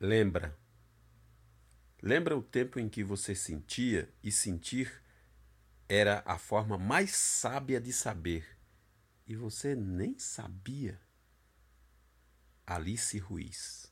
Lembra? Lembra o tempo em que você sentia e sentir era a forma mais sábia de saber e você nem sabia? Alice Ruiz